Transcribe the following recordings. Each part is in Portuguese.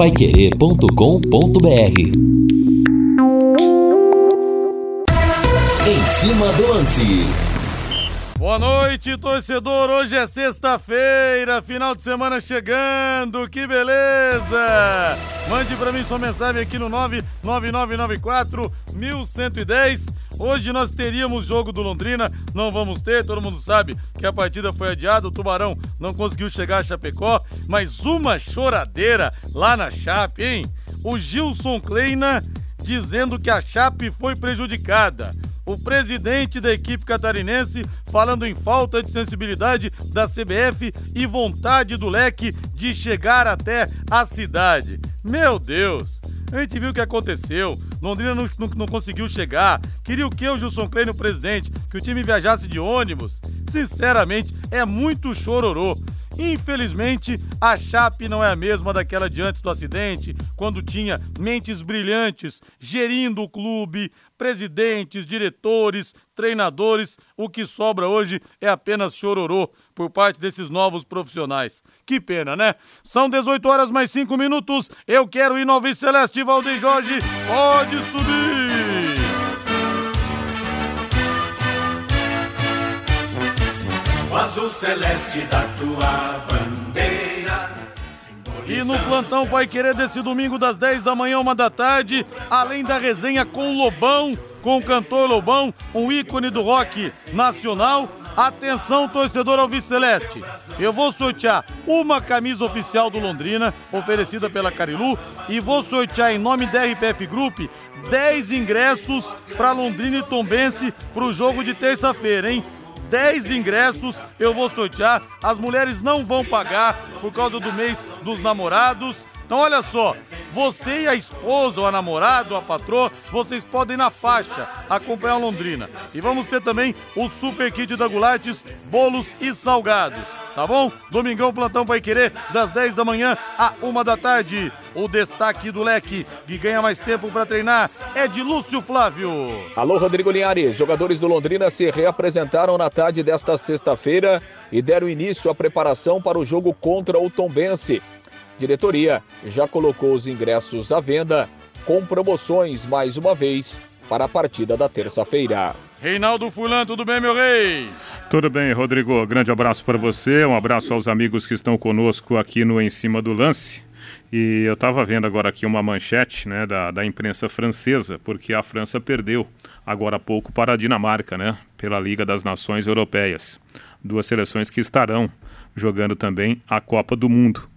paiquerê.com.br Em cima do lance. Boa noite, torcedor. Hoje é sexta-feira, final de semana chegando. Que beleza! Mande para mim sua mensagem aqui no 99994 1110. Hoje nós teríamos jogo do Londrina, não vamos ter, todo mundo sabe que a partida foi adiada, o Tubarão não conseguiu chegar a Chapecó, mas uma choradeira lá na Chape, hein? O Gilson Kleina dizendo que a Chape foi prejudicada o presidente da equipe catarinense falando em falta de sensibilidade da CBF e vontade do leque de chegar até a cidade. Meu Deus! A gente viu o que aconteceu. Londrina não, não, não conseguiu chegar. Queria o que o Gilson Klein, o presidente? Que o time viajasse de ônibus? Sinceramente, é muito chororô. Infelizmente, a Chape não é a mesma daquela de antes do acidente, quando tinha mentes brilhantes gerindo o clube, presidentes, diretores, treinadores. O que sobra hoje é apenas chororô por parte desses novos profissionais. Que pena, né? São 18 horas mais 5 minutos. Eu quero ir no Alves Celeste, Valdeir Jorge. Pode subir! O azul celeste da tua bandeira. E no plantão vai querer desse domingo das 10 da manhã, uma da tarde, além da resenha com Lobão, com o cantor Lobão, um ícone do rock nacional. Atenção, torcedor Alves Celeste. Eu vou sortear uma camisa oficial do Londrina, oferecida pela Carilu, e vou sortear em nome da RPF Group 10 ingressos para Londrina e Tombense para o jogo de terça-feira, hein? 10 ingressos eu vou sortear. As mulheres não vão pagar por causa do mês dos namorados. Então olha só, você e a esposa, ou a namorada, ou a patroa, vocês podem na faixa acompanhar Londrina. E vamos ter também o super kit da Gulates, bolos e salgados. Tá bom? Domingão Plantão vai querer das 10 da manhã à 1 da tarde. O destaque do leque que ganha mais tempo para treinar é de Lúcio Flávio. Alô, Rodrigo Linhares. Jogadores do Londrina se reapresentaram na tarde desta sexta-feira e deram início à preparação para o jogo contra o Tombense diretoria já colocou os ingressos à venda com promoções mais uma vez para a partida da terça-feira. Reinaldo Fulan, tudo bem, meu rei? Tudo bem, Rodrigo. Grande abraço para você, um abraço aos amigos que estão conosco aqui no Em Cima do Lance. E eu estava vendo agora aqui uma manchete né, da, da imprensa francesa, porque a França perdeu agora há pouco para a Dinamarca, né, pela Liga das Nações Europeias. Duas seleções que estarão jogando também a Copa do Mundo.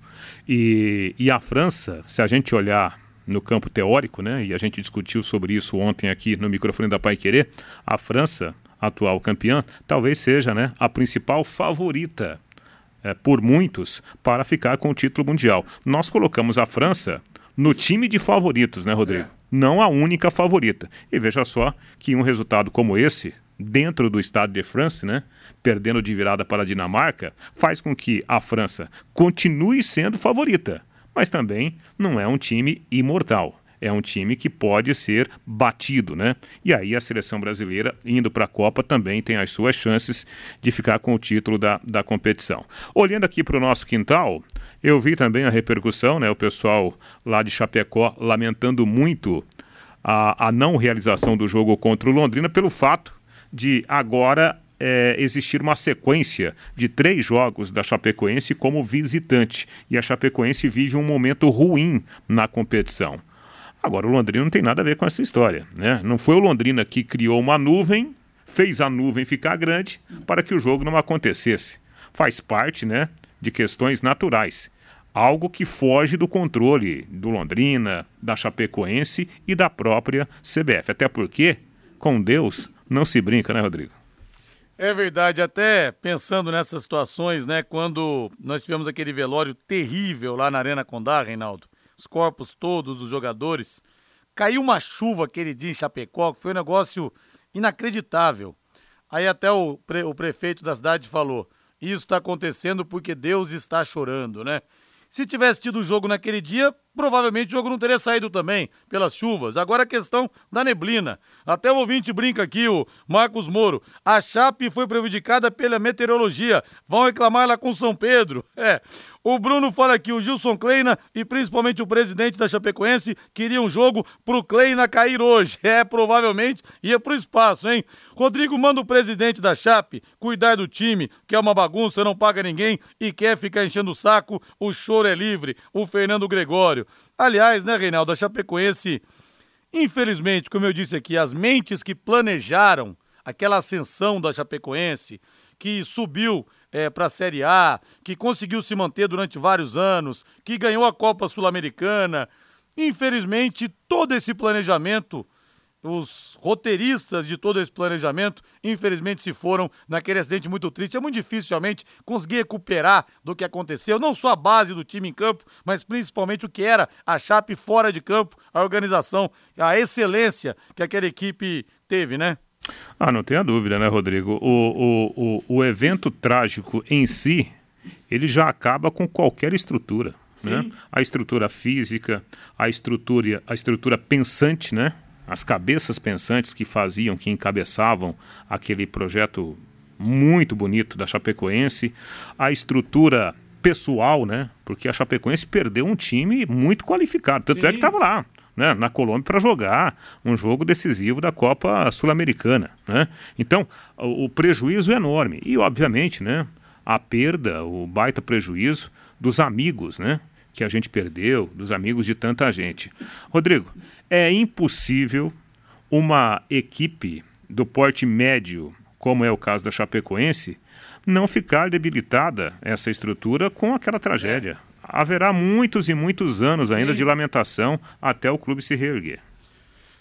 E, e a França, se a gente olhar no campo teórico, né, e a gente discutiu sobre isso ontem aqui no microfone da Pai Querer, a França, atual campeã, talvez seja né, a principal favorita é, por muitos para ficar com o título mundial. Nós colocamos a França no time de favoritos, né, Rodrigo? É. Não a única favorita. E veja só que um resultado como esse, dentro do Estado de France, né, perdendo de virada para a Dinamarca, faz com que a França continue sendo favorita, mas também não é um time imortal. É um time que pode ser batido, né? E aí a seleção brasileira, indo para a Copa, também tem as suas chances de ficar com o título da, da competição. Olhando aqui para o nosso quintal, eu vi também a repercussão, né? O pessoal lá de Chapecó lamentando muito a, a não realização do jogo contra o Londrina pelo fato de agora é, existir uma sequência de três jogos da Chapecoense como visitante. E a Chapecoense vive um momento ruim na competição. Agora, o Londrina não tem nada a ver com essa história. Né? Não foi o Londrina que criou uma nuvem, fez a nuvem ficar grande para que o jogo não acontecesse. Faz parte né, de questões naturais. Algo que foge do controle do Londrina, da Chapecoense e da própria CBF. Até porque, com Deus, não se brinca, né, Rodrigo? É verdade, até pensando nessas situações, né? Quando nós tivemos aquele velório terrível lá na Arena Condá, Reinaldo, os corpos todos dos jogadores, caiu uma chuva aquele dia em Chapecó, que foi um negócio inacreditável. Aí até o, pre, o prefeito da cidade falou: Isso está acontecendo porque Deus está chorando, né? Se tivesse tido o jogo naquele dia, provavelmente o jogo não teria saído também pelas chuvas. Agora a questão da neblina. Até o ouvinte brinca aqui, o Marcos Moro. A Chape foi prejudicada pela meteorologia. Vão reclamar lá com São Pedro. É. O Bruno fala aqui, o Gilson Kleina e principalmente o presidente da Chapecoense queriam um jogo pro Kleina cair hoje. É, provavelmente ia pro espaço, hein? Rodrigo manda o presidente da Chape cuidar do time, que é uma bagunça, não paga ninguém e quer ficar enchendo o saco. O choro é livre. O Fernando Gregório. Aliás, né, Reinaldo, a Chapecoense, infelizmente, como eu disse aqui, as mentes que planejaram aquela ascensão da Chapecoense, que subiu é, para a Série A, que conseguiu se manter durante vários anos, que ganhou a Copa Sul-Americana. Infelizmente, todo esse planejamento os roteiristas de todo esse planejamento, infelizmente, se foram naquele acidente muito triste. É muito difícil realmente conseguir recuperar do que aconteceu, não só a base do time em campo, mas principalmente o que era a Chape fora de campo, a organização, a excelência que aquela equipe teve, né? Ah, não tenha dúvida, né, Rodrigo? O, o, o, o evento trágico em si, ele já acaba com qualquer estrutura. Né? A estrutura física, a estrutura, a estrutura pensante, né? As cabeças pensantes que faziam, que encabeçavam aquele projeto muito bonito da Chapecoense, a estrutura pessoal, né? Porque a Chapecoense perdeu um time muito qualificado, tanto Sim. é que estava lá. Né, na Colômbia para jogar um jogo decisivo da Copa Sul-Americana. Né? Então, o, o, prejuízo é enorme. E, obviamente, né, a perda, o baita prejuízo dos amigos, né? Que a gente perdeu, dos amigos de tanta gente. Rodrigo, é impossível uma equipe do porte médio, como é o caso da Chapecoense, não ficar debilitada essa estrutura com aquela tragédia. Haverá muitos e muitos anos ainda Sim. de lamentação até o clube se reerguer.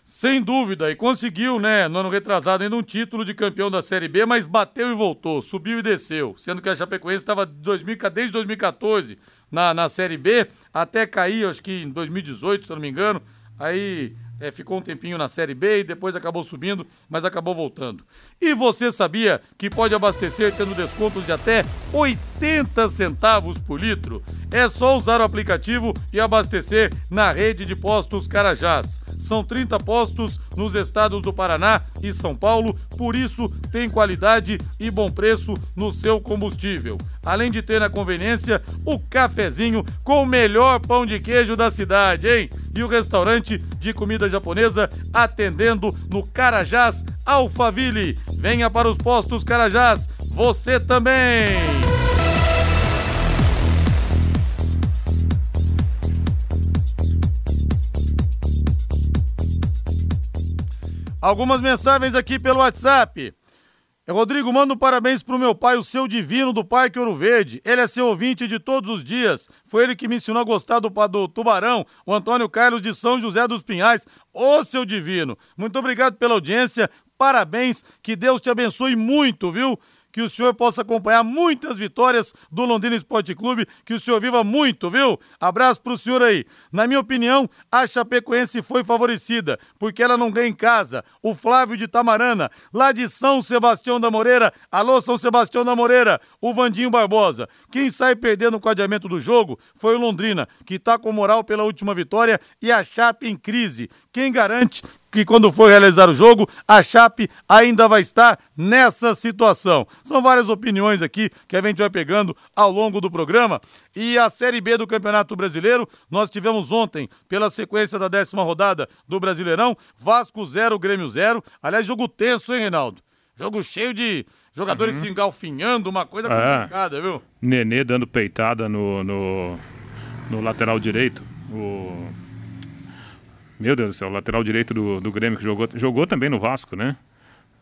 Sem dúvida, e conseguiu, né, no ano retrasado, ainda um título de campeão da Série B, mas bateu e voltou, subiu e desceu, sendo que a Chapecoense estava desde 2014 na, na Série B, até cair, acho que em 2018, se eu não me engano, aí é, ficou um tempinho na Série B e depois acabou subindo, mas acabou voltando. E você sabia que pode abastecer tendo descontos de até 80 centavos por litro? É só usar o aplicativo e abastecer na rede de postos Carajás. São 30 postos nos estados do Paraná e São Paulo, por isso tem qualidade e bom preço no seu combustível. Além de ter na conveniência o cafezinho com o melhor pão de queijo da cidade, hein? E o restaurante de comida japonesa atendendo no Carajás Alphaville. Venha para os postos Carajás, você também! Algumas mensagens aqui pelo WhatsApp. Rodrigo, manda um parabéns pro meu pai, o seu divino do Parque Ouro Verde. Ele é seu ouvinte de todos os dias. Foi ele que me ensinou a gostar do, do Tubarão, o Antônio Carlos de São José dos Pinhais. Ô, seu divino, muito obrigado pela audiência. Parabéns, que Deus te abençoe muito, viu? que o senhor possa acompanhar muitas vitórias do Londrina Esporte Clube, que o senhor viva muito, viu? Abraço pro senhor aí. Na minha opinião, a Chapecoense foi favorecida, porque ela não ganha em casa. O Flávio de Tamarana, lá de São Sebastião da Moreira, alô São Sebastião da Moreira, o Vandinho Barbosa. Quem sai perdendo o cadeamento do jogo foi o Londrina, que tá com moral pela última vitória e a Chape em crise. Quem garante que quando for realizar o jogo, a Chape ainda vai estar nessa situação. São várias opiniões aqui que a gente vai pegando ao longo do programa. E a Série B do Campeonato Brasileiro, nós tivemos ontem, pela sequência da décima rodada do Brasileirão, Vasco 0, Grêmio 0. Aliás, jogo tenso, hein, Reinaldo? Jogo cheio de jogadores uhum. se engalfinhando, uma coisa é. complicada, viu? Nenê dando peitada no, no, no lateral direito. O meu Deus do céu, lateral direito do, do Grêmio que jogou, jogou também no Vasco, né?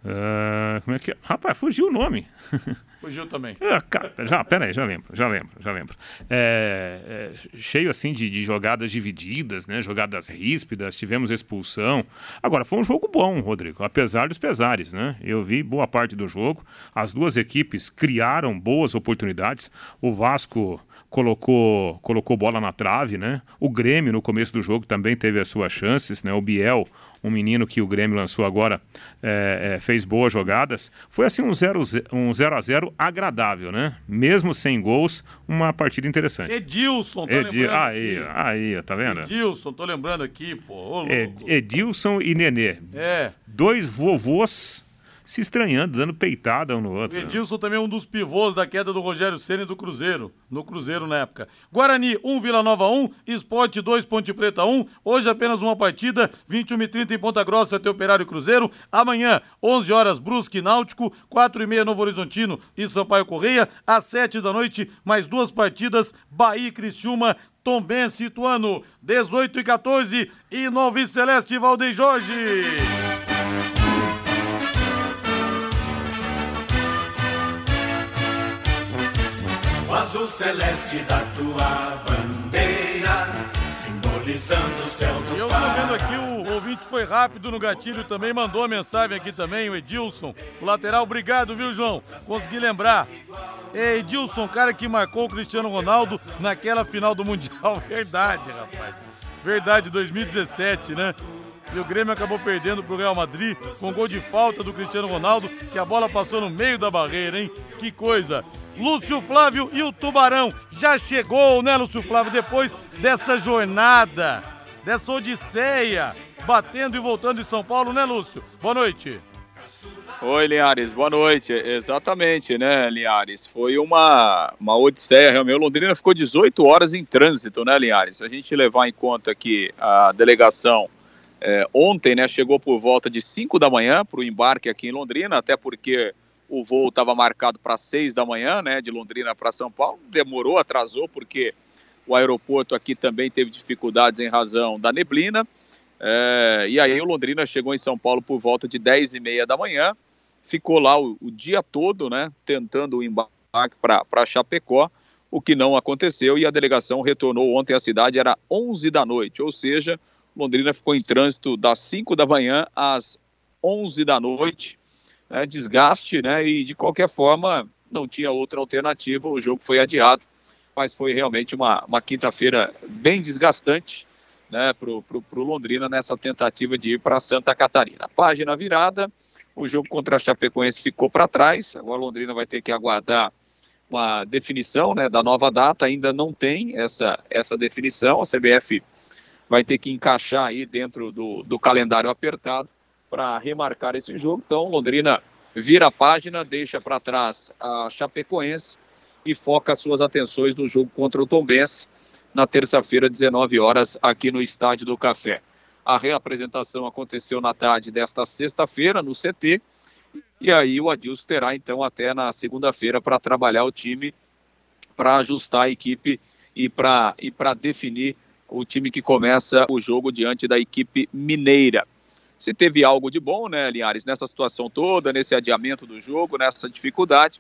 Uh, como é que é? Rapaz, fugiu o nome. Fugiu também. Ah, já, peraí, já lembro, já lembro, já lembro. É, é, cheio assim de, de, jogadas divididas, né? Jogadas ríspidas, tivemos expulsão. Agora, foi um jogo bom, Rodrigo, apesar dos pesares, né? Eu vi boa parte do jogo. As duas equipes criaram boas oportunidades. O Vasco colocou, colocou bola na trave, né? O Grêmio no começo do jogo também teve as suas chances, né? O Biel, um menino que o Grêmio lançou agora, é, é, fez boas jogadas. Foi assim um 0 um zero a 0 agradável, né? Mesmo sem gols, uma partida interessante. Edilson, tá Edi aí, aqui. aí, tá vendo? Edilson, tô lembrando aqui, pô. Ed Edilson e Nenê. É. Dois vovôs se estranhando, dando peitada um no outro. Edilson também é um dos pivôs da queda do Rogério Ceni do Cruzeiro, no Cruzeiro na época. Guarani 1, Vila Nova 1, Esporte 2, Ponte Preta 1. Hoje apenas uma partida, 21 e 30 em Ponta Grossa, até Operário e Cruzeiro. Amanhã, 11 horas, Brusque e Náutico, 4 e meia Novo Horizontino e Sampaio Correia. Às 7 da noite, mais duas partidas, Bahia e Criciúma, Tombense e Ituano, 18 e 14 e Novo Celeste Valdem Jorge. Celeste da tua bandeira, simbolizando o céu do Eu tô vendo aqui, o ouvinte foi rápido no gatilho também, mandou a mensagem aqui também, o Edilson, o lateral, obrigado, viu, João? Consegui lembrar. É, Edilson, cara que marcou o Cristiano Ronaldo naquela final do Mundial, verdade, rapaz. Verdade, 2017, né? E o Grêmio acabou perdendo pro Real Madrid com gol de falta do Cristiano Ronaldo, que a bola passou no meio da barreira, hein? Que coisa! Lúcio Flávio e o Tubarão já chegou, né, Lúcio Flávio? Depois dessa jornada, dessa odisseia, batendo e voltando em São Paulo, né, Lúcio? Boa noite. Oi, Linhares, boa noite. Exatamente, né, Linhares? Foi uma, uma odisseia, realmente. O Londrina ficou 18 horas em trânsito, né, Linhares? Se a gente levar em conta que a delegação é, ontem, né, chegou por volta de 5 da manhã para o embarque aqui em Londrina, até porque o voo estava marcado para seis da manhã, né, de Londrina para São Paulo. Demorou, atrasou, porque o aeroporto aqui também teve dificuldades em razão da neblina. É, e aí o Londrina chegou em São Paulo por volta de 10 e meia da manhã, ficou lá o, o dia todo, né, tentando o embarque para Chapecó, o que não aconteceu e a delegação retornou ontem à cidade, era 11 da noite, ou seja, Londrina ficou em trânsito das 5 da manhã às 11 da noite, né, desgaste, né, e de qualquer forma não tinha outra alternativa, o jogo foi adiado, mas foi realmente uma, uma quinta-feira bem desgastante né, para o Londrina nessa tentativa de ir para Santa Catarina. Página virada, o jogo contra a Chapecoense ficou para trás, agora Londrina vai ter que aguardar uma definição né, da nova data, ainda não tem essa, essa definição, a CBF vai ter que encaixar aí dentro do, do calendário apertado para remarcar esse jogo. Então, Londrina vira a página, deixa para trás a Chapecoense e foca suas atenções no jogo contra o Tombense na terça-feira, 19 horas, aqui no Estádio do Café. A reapresentação aconteceu na tarde desta sexta-feira no CT e aí o Adilson terá então até na segunda-feira para trabalhar o time, para ajustar a equipe e para e definir o time que começa o jogo diante da equipe mineira se teve algo de bom, né, Linhares, nessa situação toda, nesse adiamento do jogo, nessa dificuldade,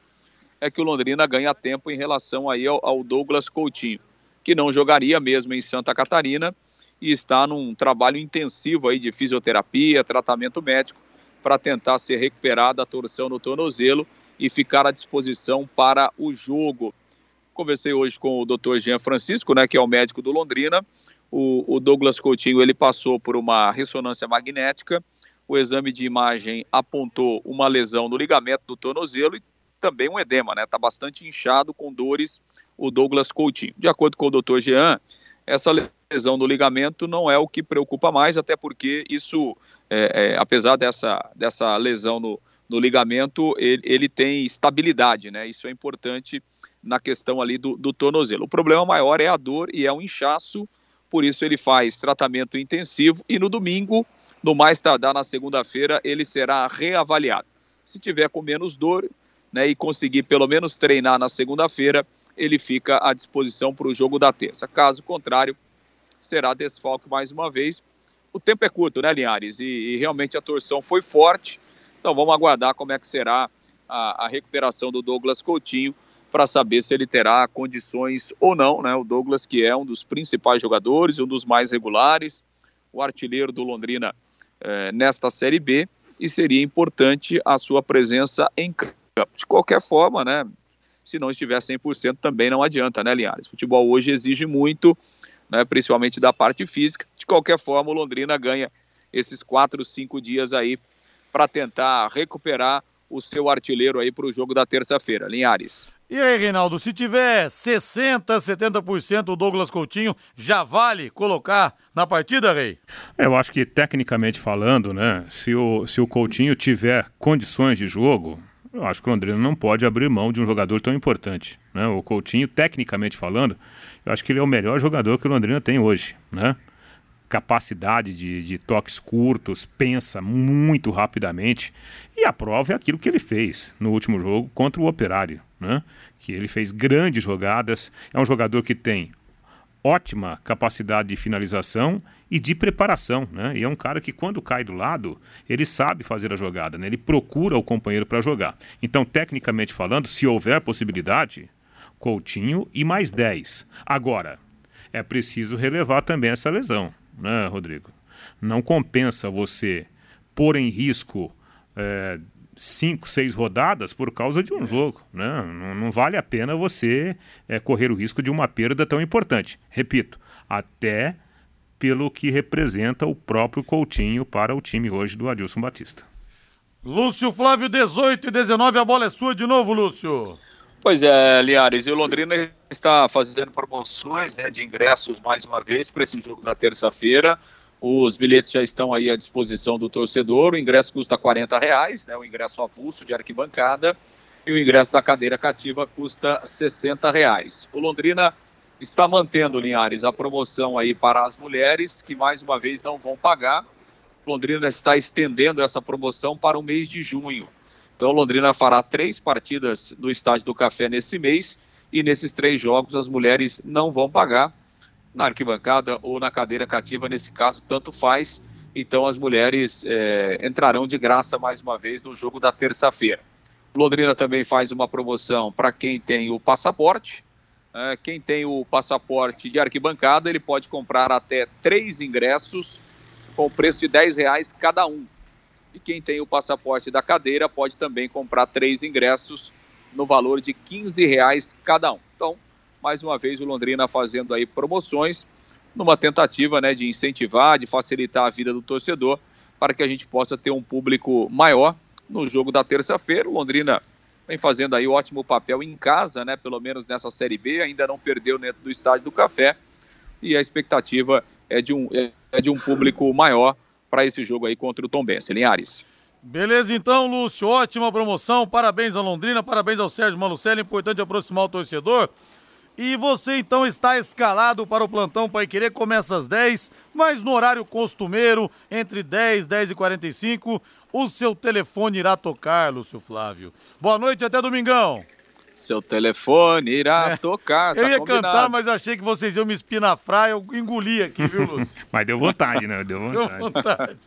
é que o Londrina ganha tempo em relação aí ao, ao Douglas Coutinho, que não jogaria mesmo em Santa Catarina e está num trabalho intensivo aí de fisioterapia, tratamento médico, para tentar ser recuperada a torção no tornozelo e ficar à disposição para o jogo. Conversei hoje com o Dr. Jean Francisco, né, que é o médico do Londrina, o, o Douglas Coutinho ele passou por uma ressonância magnética. O exame de imagem apontou uma lesão no ligamento do tornozelo e também um edema, né? Está bastante inchado com dores o Douglas Coutinho. De acordo com o Dr. Jean, essa lesão no ligamento não é o que preocupa mais, até porque isso, é, é, apesar dessa, dessa lesão no, no ligamento, ele, ele, tem estabilidade, né? Isso é importante na questão ali do, do tornozelo. O problema maior é a dor e é um inchaço por isso ele faz tratamento intensivo e no domingo, no mais tardar na segunda-feira, ele será reavaliado. Se tiver com menos dor né, e conseguir pelo menos treinar na segunda-feira, ele fica à disposição para o jogo da terça. Caso contrário, será desfalque mais uma vez. O tempo é curto, né, Linhares? E, e realmente a torção foi forte. Então vamos aguardar como é que será a, a recuperação do Douglas Coutinho para saber se ele terá condições ou não, né? O Douglas, que é um dos principais jogadores, um dos mais regulares, o artilheiro do Londrina eh, nesta Série B, e seria importante a sua presença em campo. De qualquer forma, né? se não estiver 100% também não adianta, né, Linhares? Futebol hoje exige muito, né, principalmente da parte física. De qualquer forma, o Londrina ganha esses quatro, cinco dias aí para tentar recuperar o seu artilheiro aí para o jogo da terça-feira. Linhares. E aí, Reinaldo, se tiver 60%, 70% o Douglas Coutinho, já vale colocar na partida, Rei? Eu acho que tecnicamente falando, né, se o, se o Coutinho tiver condições de jogo, eu acho que o Londrina não pode abrir mão de um jogador tão importante. Né? O Coutinho, tecnicamente falando, eu acho que ele é o melhor jogador que o Londrina tem hoje. Né? Capacidade de, de toques curtos, pensa muito rapidamente. E a prova é aquilo que ele fez no último jogo contra o Operário. Né? Que ele fez grandes jogadas. É um jogador que tem ótima capacidade de finalização e de preparação, né? E é um cara que quando cai do lado, ele sabe fazer a jogada, né? Ele procura o companheiro para jogar. Então, tecnicamente falando, se houver possibilidade, Coutinho e mais 10. Agora, é preciso relevar também essa lesão, né, Rodrigo? Não compensa você pôr em risco é, cinco, seis rodadas por causa de um jogo. Né? Não, não vale a pena você é, correr o risco de uma perda tão importante. Repito, até pelo que representa o próprio Coutinho para o time hoje do Adilson Batista. Lúcio Flávio, 18 e 19, a bola é sua de novo, Lúcio. Pois é, Liares, e o Londrina está fazendo promoções né, de ingressos mais uma vez para esse jogo da terça-feira. Os bilhetes já estão aí à disposição do torcedor. O ingresso custa 40 reais, né, o ingresso avulso de arquibancada, e o ingresso da cadeira cativa custa 60 reais. O Londrina está mantendo, Linhares, a promoção aí para as mulheres, que mais uma vez não vão pagar. Londrina está estendendo essa promoção para o mês de junho. Então, Londrina fará três partidas no Estádio do Café nesse mês, e nesses três jogos as mulheres não vão pagar na arquibancada ou na cadeira cativa, nesse caso, tanto faz. Então as mulheres é, entrarão de graça mais uma vez no jogo da terça-feira. Londrina também faz uma promoção para quem tem o passaporte. É, quem tem o passaporte de arquibancada, ele pode comprar até três ingressos com preço de 10 reais cada um. E quem tem o passaporte da cadeira pode também comprar três ingressos no valor de 15 reais cada um. Então, mais uma vez o Londrina fazendo aí promoções numa tentativa né, de incentivar, de facilitar a vida do torcedor para que a gente possa ter um público maior no jogo da terça-feira. O Londrina vem fazendo aí ótimo papel em casa, né, pelo menos nessa Série B, ainda não perdeu dentro do Estádio do Café e a expectativa é de um, é de um público maior para esse jogo aí contra o Tom Benz. Linhares. Beleza então, Lúcio, ótima promoção, parabéns a Londrina, parabéns ao Sérgio Malucelli, importante aproximar o torcedor. E você então está escalado para o plantão Pai Querer, começa às 10, mas no horário costumeiro, entre 10 10 e 45, o seu telefone irá tocar, Lúcio Flávio. Boa noite, até domingão. Seu telefone irá é. tocar. Tá eu ia combinado. cantar, mas achei que vocês iam me espinafrar, eu engoli aqui, viu, Lúcio? mas deu vontade, né? Deu vontade. Deu vontade.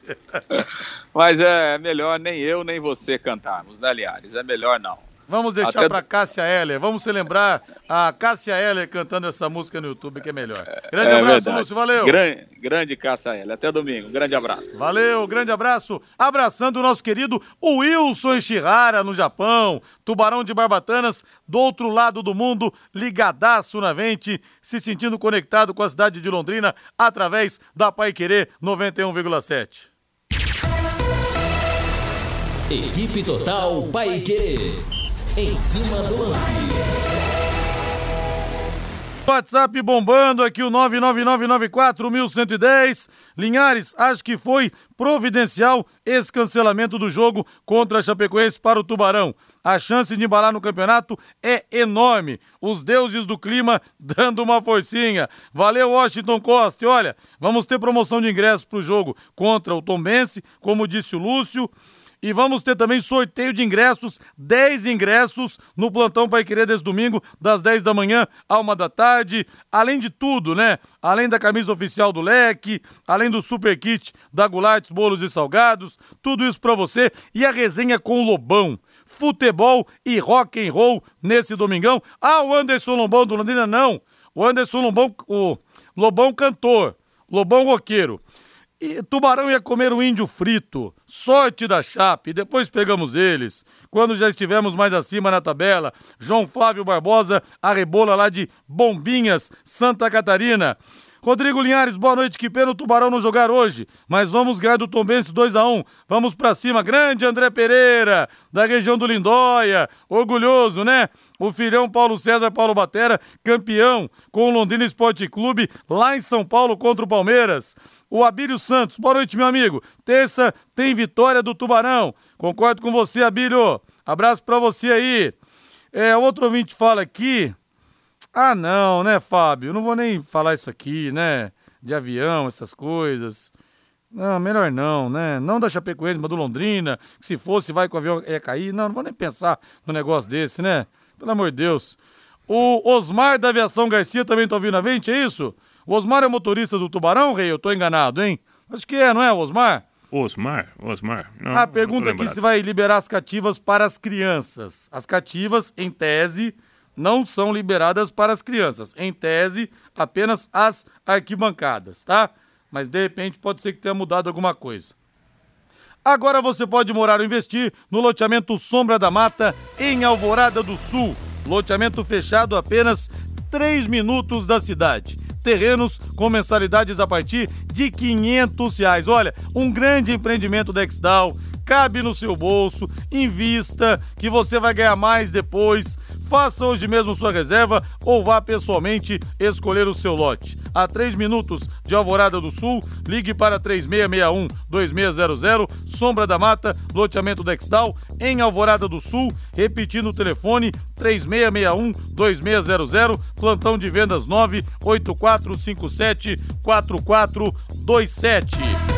mas é melhor nem eu nem você cantarmos, né, Liares? É melhor não. Vamos deixar Até... para Cássia Heller. Vamos celebrar a Cássia Heller cantando essa música no YouTube, que é melhor. Grande é abraço, verdade. Lúcio. Valeu. Grande, grande Cássia Heller. Até domingo. Grande abraço. Valeu, grande abraço. Abraçando o nosso querido Wilson Ishihara, no Japão. Tubarão de Barbatanas, do outro lado do mundo, ligadaço na vente, se sentindo conectado com a cidade de Londrina através da Pai Querer 91,7. Equipe Total Paique. Em cima do lance. WhatsApp bombando aqui o 99994110. Linhares, acho que foi providencial esse cancelamento do jogo contra a Chapecoense para o Tubarão. A chance de embalar no campeonato é enorme. Os deuses do clima dando uma forcinha. Valeu, Washington Costa. E olha, vamos ter promoção de ingressos para o jogo contra o Tombense, como disse o Lúcio. E vamos ter também sorteio de ingressos, 10 ingressos no plantão Pai Querer desse domingo, das 10 da manhã à 1 da tarde. Além de tudo, né? Além da camisa oficial do Leque, além do super kit da Gulates Bolos e Salgados, tudo isso para você. E a resenha com o Lobão futebol e rock and roll nesse domingão. Ah, o Anderson Lobão do Londrina não. O Anderson Lobão, o Lobão cantor, Lobão roqueiro. E Tubarão ia comer um índio frito. Sorte da Chape. Depois pegamos eles. Quando já estivemos mais acima na tabela, João Flávio Barbosa, a rebola lá de Bombinhas, Santa Catarina. Rodrigo Linhares, boa noite. Que pena o Tubarão não jogar hoje, mas vamos ganhar do Tombense 2 a 1 Vamos pra cima. Grande André Pereira, da região do Lindóia. Orgulhoso, né? O filhão Paulo César Paulo Batera, campeão com o Londrina Esporte Clube lá em São Paulo contra o Palmeiras. O Abílio Santos, boa noite, meu amigo. Terça tem vitória do Tubarão. Concordo com você, Abílio. Abraço pra você aí. É, outro ouvinte fala aqui. Ah, não, né, Fábio? Não vou nem falar isso aqui, né? De avião, essas coisas. Não, melhor não, né? Não da Chapecoense, mas do Londrina. Que se fosse, vai com o avião ia cair. Não, não vou nem pensar no negócio desse, né? Pelo amor de Deus. O Osmar da Aviação Garcia também tá ouvindo a gente, é isso? O Osmar é motorista do Tubarão, Rei? Eu tô enganado, hein? Acho que é, não é, Osmar? Osmar, Osmar. Não, a pergunta aqui se vai liberar as cativas para as crianças. As cativas, em tese, não são liberadas para as crianças. Em tese, apenas as arquibancadas, tá? Mas de repente pode ser que tenha mudado alguma coisa. Agora você pode morar ou investir no loteamento Sombra da Mata, em Alvorada do Sul. Loteamento fechado apenas 3 minutos da cidade. Terrenos com mensalidades a partir de 500 reais. Olha, um grande empreendimento da Exdal, cabe no seu bolso, invista, que você vai ganhar mais depois. Faça hoje mesmo sua reserva ou vá pessoalmente escolher o seu lote. A 3 minutos de Alvorada do Sul, ligue para 3661-2600, Sombra da Mata, loteamento Dextal, em Alvorada do Sul, repetindo o telefone 3661-2600, plantão de vendas 98457-4427.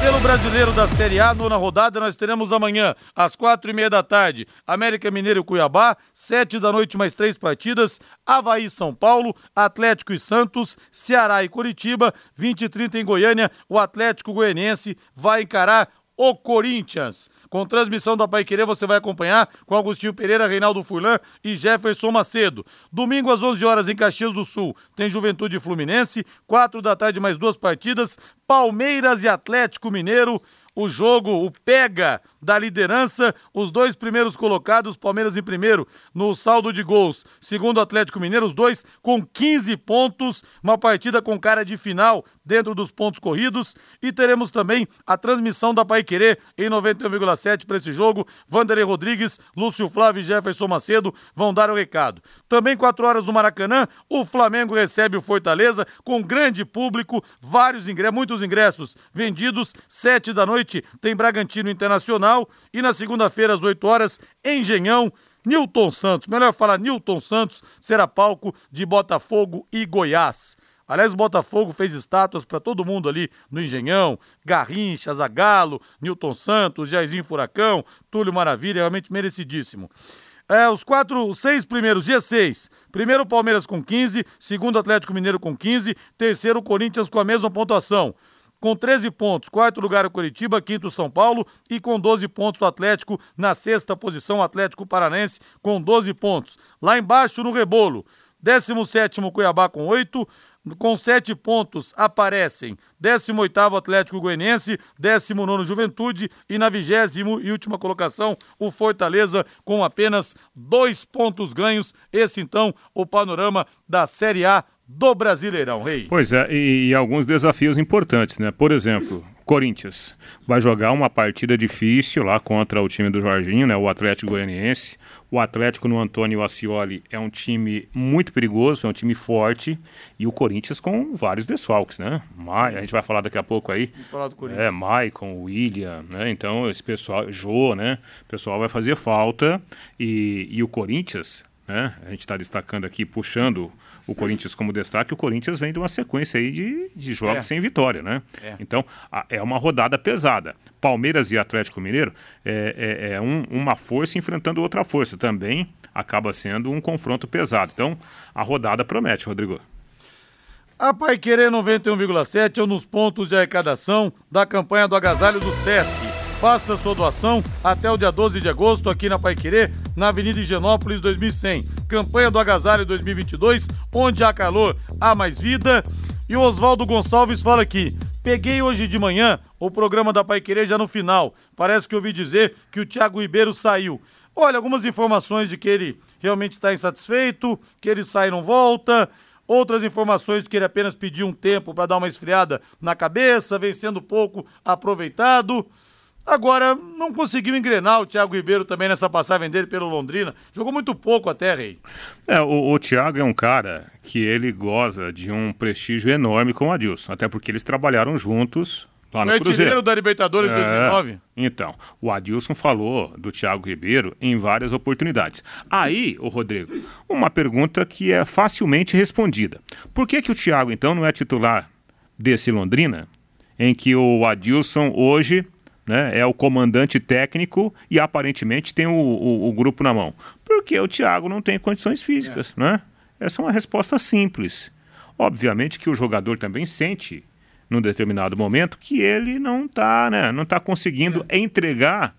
E pelo brasileiro da Série A, nona rodada, nós teremos amanhã, às quatro e meia da tarde, América Mineiro e Cuiabá, sete da noite, mais três partidas, Havaí São Paulo, Atlético e Santos, Ceará e Curitiba, 20 e 30 em Goiânia, o Atlético Goianiense vai encarar o Corinthians. Com transmissão da Pai Querer, você vai acompanhar com Agostinho Pereira, Reinaldo Furlan e Jefferson Macedo. Domingo às 11 horas em Caxias do Sul, tem Juventude Fluminense, 4 da tarde mais duas partidas, Palmeiras e Atlético Mineiro o jogo, o pega da liderança, os dois primeiros colocados, Palmeiras em primeiro no saldo de gols, segundo o Atlético Mineiro, os dois com 15 pontos, uma partida com cara de final dentro dos pontos corridos e teremos também a transmissão da Pai Querer em 91,7 para esse jogo. Vanderlei Rodrigues, Lúcio Flávio e Jefferson Macedo vão dar o recado. Também 4 horas no Maracanã, o Flamengo recebe o Fortaleza com grande público, vários ingressos, muitos ingressos vendidos, 7 da noite tem Bragantino Internacional e na segunda-feira às 8 horas, Engenhão, Newton Santos, melhor falar Newton Santos, será palco de Botafogo e Goiás. Aliás, o Botafogo fez estátuas para todo mundo ali no Engenhão, Garrincha, Zagalo, Newton Santos, Jairzinho Furacão, Túlio Maravilha, realmente merecidíssimo. É, os quatro, os seis primeiros, dia seis. Primeiro Palmeiras com 15, segundo Atlético Mineiro com 15, terceiro Corinthians com a mesma pontuação com 13 pontos. Quarto lugar o Curitiba, quinto São Paulo. E com 12 pontos o Atlético. Na sexta posição, o Atlético Paranense com 12 pontos. Lá embaixo no rebolo, 17 Cuiabá com 8, com sete pontos aparecem 18º Atlético Goianiense, 19º Juventude. E na vigésimo e última colocação o Fortaleza com apenas dois pontos ganhos. Esse então o panorama da Série A do Brasileirão, Rei. Pois é, e, e alguns desafios importantes, né? Por exemplo, Corinthians vai jogar uma partida difícil lá contra o time do Jorginho, né? O Atlético Goianiense. O Atlético no Antônio Ascioli é um time muito perigoso, é um time forte. E o Corinthians com vários desfalques, né? A gente vai falar daqui a pouco aí. Vamos falar do Corinthians. É, Maicon, William, né? Então, esse pessoal, Jô, né? O pessoal vai fazer falta. E, e o Corinthians, né? A gente está destacando aqui, puxando o Corinthians como destaque, o Corinthians vem de uma sequência aí de, de jogos é. sem vitória, né? É. Então, a, é uma rodada pesada. Palmeiras e Atlético Mineiro é, é, é um, uma força enfrentando outra força. Também acaba sendo um confronto pesado. Então, a rodada promete, Rodrigo. A Pai Querer 91,7 é um dos pontos de arrecadação da campanha do Agasalho do Sesc. Faça sua doação até o dia 12 de agosto aqui na Paiquerê, na Avenida Higienópolis 2100. Campanha do Agasalho 2022, onde há calor, há mais vida. E o Oswaldo Gonçalves fala aqui: Peguei hoje de manhã o programa da Pai Querer já no final. Parece que ouvi dizer que o Thiago Ribeiro saiu. Olha, algumas informações de que ele realmente está insatisfeito, que ele sai e não volta. Outras informações de que ele apenas pediu um tempo para dar uma esfriada na cabeça, vencendo pouco, aproveitado. Agora, não conseguiu engrenar o Thiago Ribeiro também nessa passagem dele pelo Londrina. Jogou muito pouco até, Rei. É, o, o Thiago é um cara que ele goza de um prestígio enorme com o Adilson. Até porque eles trabalharam juntos lá no, no Cruzeiro. da Libertadores é, 2009. Então, o Adilson falou do Thiago Ribeiro em várias oportunidades. Aí, o Rodrigo, uma pergunta que é facilmente respondida. Por que, que o Thiago, então, não é titular desse Londrina, em que o Adilson hoje né, é o comandante técnico e aparentemente tem o, o, o grupo na mão? Porque o Thiago não tem condições físicas, é. né? Essa é uma resposta simples. Obviamente que o jogador também sente, num determinado momento, que ele não está né, não tá conseguindo é. entregar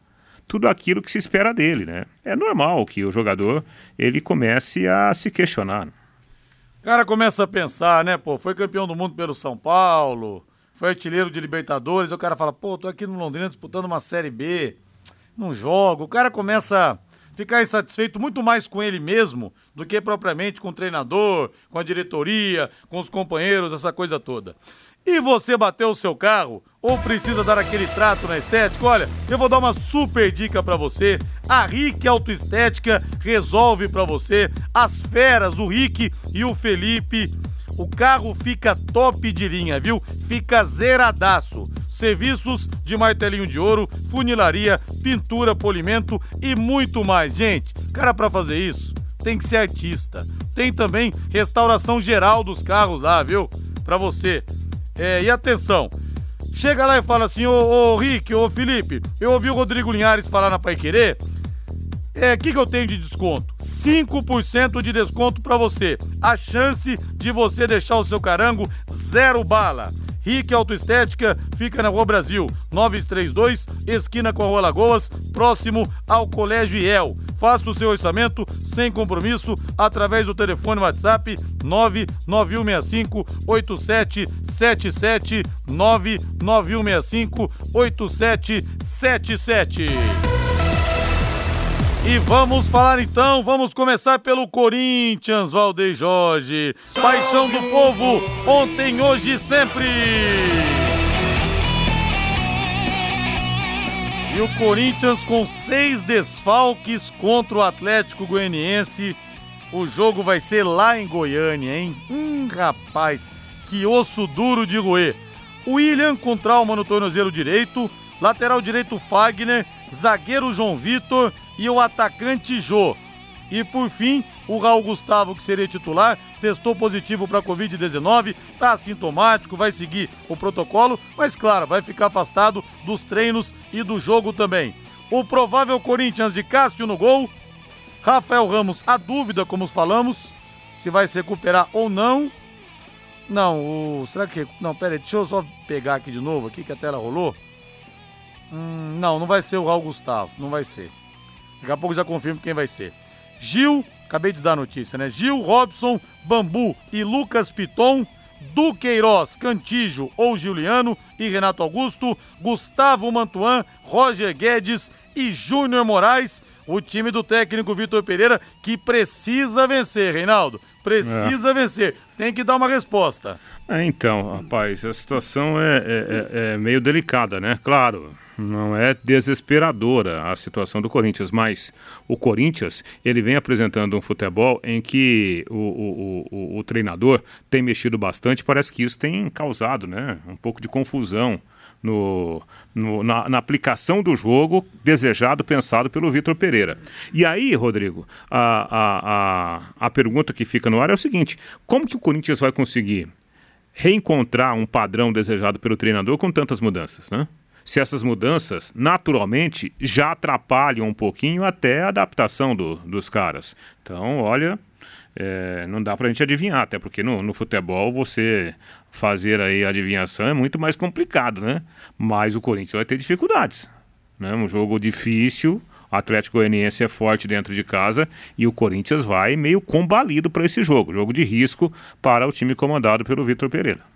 tudo aquilo que se espera dele, né? É normal que o jogador ele comece a se questionar. O cara começa a pensar, né? Pô, foi campeão do mundo pelo São Paulo, foi artilheiro de Libertadores, o cara fala, pô, tô aqui no Londrina disputando uma Série B, não jogo. O cara começa a ficar insatisfeito muito mais com ele mesmo do que propriamente com o treinador, com a diretoria, com os companheiros, essa coisa toda. E você bateu o seu carro ou precisa dar aquele trato na estética? Olha, eu vou dar uma super dica para você. A Rick Autoestética resolve para você. As feras, o Rick e o Felipe o carro fica top de linha, viu? Fica zeradaço. Serviços de martelinho de ouro, funilaria, pintura, polimento e muito mais. Gente, cara, para fazer isso, tem que ser artista. Tem também restauração geral dos carros lá, viu? Para você. É, e atenção, chega lá e fala assim, ô, ô Rick, ô Felipe, eu ouvi o Rodrigo Linhares falar na Pai Querer é, que, que eu tenho de desconto? 5% de desconto para você. A chance de você deixar o seu carango zero bala. Rick Autoestética fica na Rua Brasil, 932, esquina com a Rua Lagoas, próximo ao Colégio IEL. Faça o seu orçamento sem compromisso através do telefone WhatsApp 99165 8777 99165 8777. E vamos falar então, vamos começar pelo Corinthians, Valdeir Jorge. Paixão do povo, ontem, hoje e sempre. E o Corinthians com seis desfalques contra o Atlético Goianiense. O jogo vai ser lá em Goiânia, hein? Hum, rapaz, que osso duro de roer. William com trauma no tornozelo direito, lateral direito Fagner, zagueiro João Vitor e o atacante Jô. E por fim, o Raul Gustavo, que seria titular, testou positivo para Covid-19, está assintomático, vai seguir o protocolo, mas claro, vai ficar afastado dos treinos e do jogo também. O provável Corinthians de Cássio no gol. Rafael Ramos, a dúvida, como falamos, se vai se recuperar ou não. Não, o. Será que. Não, pera aí, deixa eu só pegar aqui de novo, aqui que a tela rolou. Hum, não, não vai ser o Raul Gustavo, não vai ser. Daqui a pouco já confirmo quem vai ser. Gil, acabei de dar a notícia, né? Gil, Robson, Bambu e Lucas Piton, Duqueiroz, Cantijo ou Juliano e Renato Augusto, Gustavo Mantuan, Roger Guedes e Júnior Moraes, o time do técnico Vitor Pereira que precisa vencer, Reinaldo. Precisa é. vencer. Tem que dar uma resposta. É, então, rapaz, a situação é, é, é, é meio delicada, né? Claro, não é desesperadora a situação do Corinthians, mas o Corinthians ele vem apresentando um futebol em que o, o, o, o treinador tem mexido bastante. Parece que isso tem causado né, um pouco de confusão no, no na, na, aplicação do jogo desejado, pensado pelo Vitor Pereira. E aí, Rodrigo, a, a, a, a pergunta que fica no ar é o seguinte: como que o Corinthians vai conseguir reencontrar um padrão desejado pelo treinador com tantas mudanças, né? Se essas mudanças naturalmente já atrapalham um pouquinho até a adaptação do, dos caras. Então, olha, é, não dá para a gente adivinhar, até porque no, no, futebol você fazer aí adivinhação é muito mais complicado, né? Mas o Corinthians vai ter dificuldades. Né? Um jogo difícil, o Atlético Goianiense é forte dentro de casa e o Corinthians vai meio combalido para esse jogo, jogo de risco para o time comandado pelo Vitor Pereira.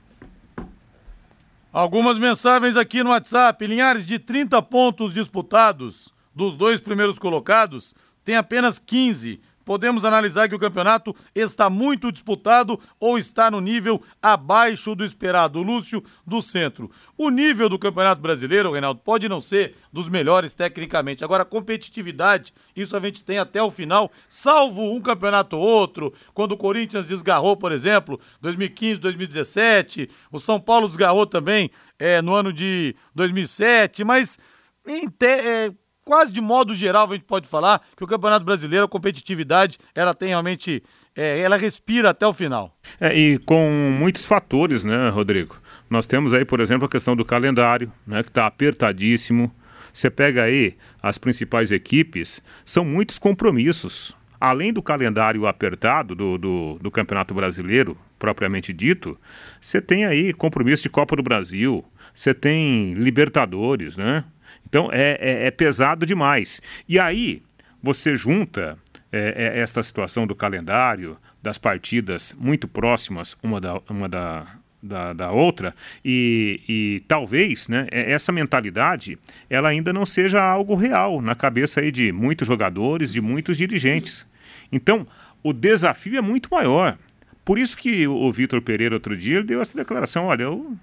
Algumas mensagens aqui no WhatsApp. Linhares, de 30 pontos disputados dos dois primeiros colocados, tem apenas 15 podemos analisar que o campeonato está muito disputado ou está no nível abaixo do esperado. Lúcio do Centro. O nível do Campeonato Brasileiro, Reinaldo, pode não ser dos melhores tecnicamente. Agora, competitividade, isso a gente tem até o final, salvo um campeonato ou outro. Quando o Corinthians desgarrou, por exemplo, 2015, 2017. O São Paulo desgarrou também é, no ano de 2007. Mas em te, é, quase de modo geral, a gente pode falar que o Campeonato Brasileiro, a competitividade, ela tem realmente. É, ela respira até o final. É, e com muitos fatores, né, Rodrigo? Nós temos aí, por exemplo, a questão do calendário, né, que está apertadíssimo. Você pega aí as principais equipes, são muitos compromissos. Além do calendário apertado do, do, do Campeonato Brasileiro, propriamente dito, você tem aí compromisso de Copa do Brasil, você tem Libertadores, né? Então é, é, é pesado demais. E aí você junta é, é, esta situação do calendário, das partidas muito próximas uma da, uma da, da, da, outra e, e, talvez né, é, essa mentalidade ela ainda não seja algo real na cabeça aí de muitos jogadores, de muitos dirigentes. Então o desafio é muito maior. Por isso que o Vitor Pereira outro dia deu essa declaração, olha, eu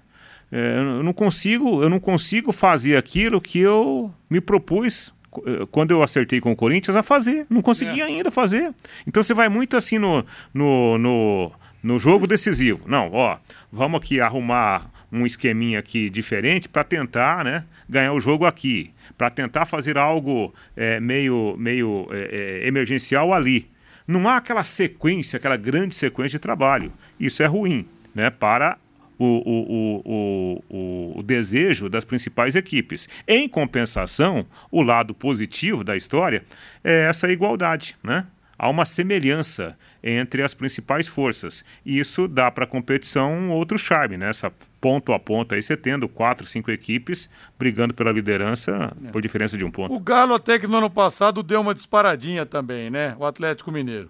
é, eu não consigo, eu não consigo fazer aquilo que eu me propus eh, quando eu acertei com o Corinthians a fazer. Não consegui é. ainda fazer. Então você vai muito assim no, no, no, no jogo decisivo. Não, ó, vamos aqui arrumar um esqueminha aqui diferente para tentar né, ganhar o jogo aqui. Para tentar fazer algo é, meio, meio é, emergencial ali. Não há aquela sequência, aquela grande sequência de trabalho. Isso é ruim né, para o, o, o, o, desejo das principais equipes. Em compensação, o lado positivo da história é essa igualdade, né? Há uma semelhança entre as principais forças. E isso dá para a competição um outro charme, né? Essa ponto a ponto aí, você tendo quatro, cinco equipes brigando pela liderança é. por diferença de um ponto. O Galo até que no ano passado deu uma disparadinha também, né? O Atlético Mineiro.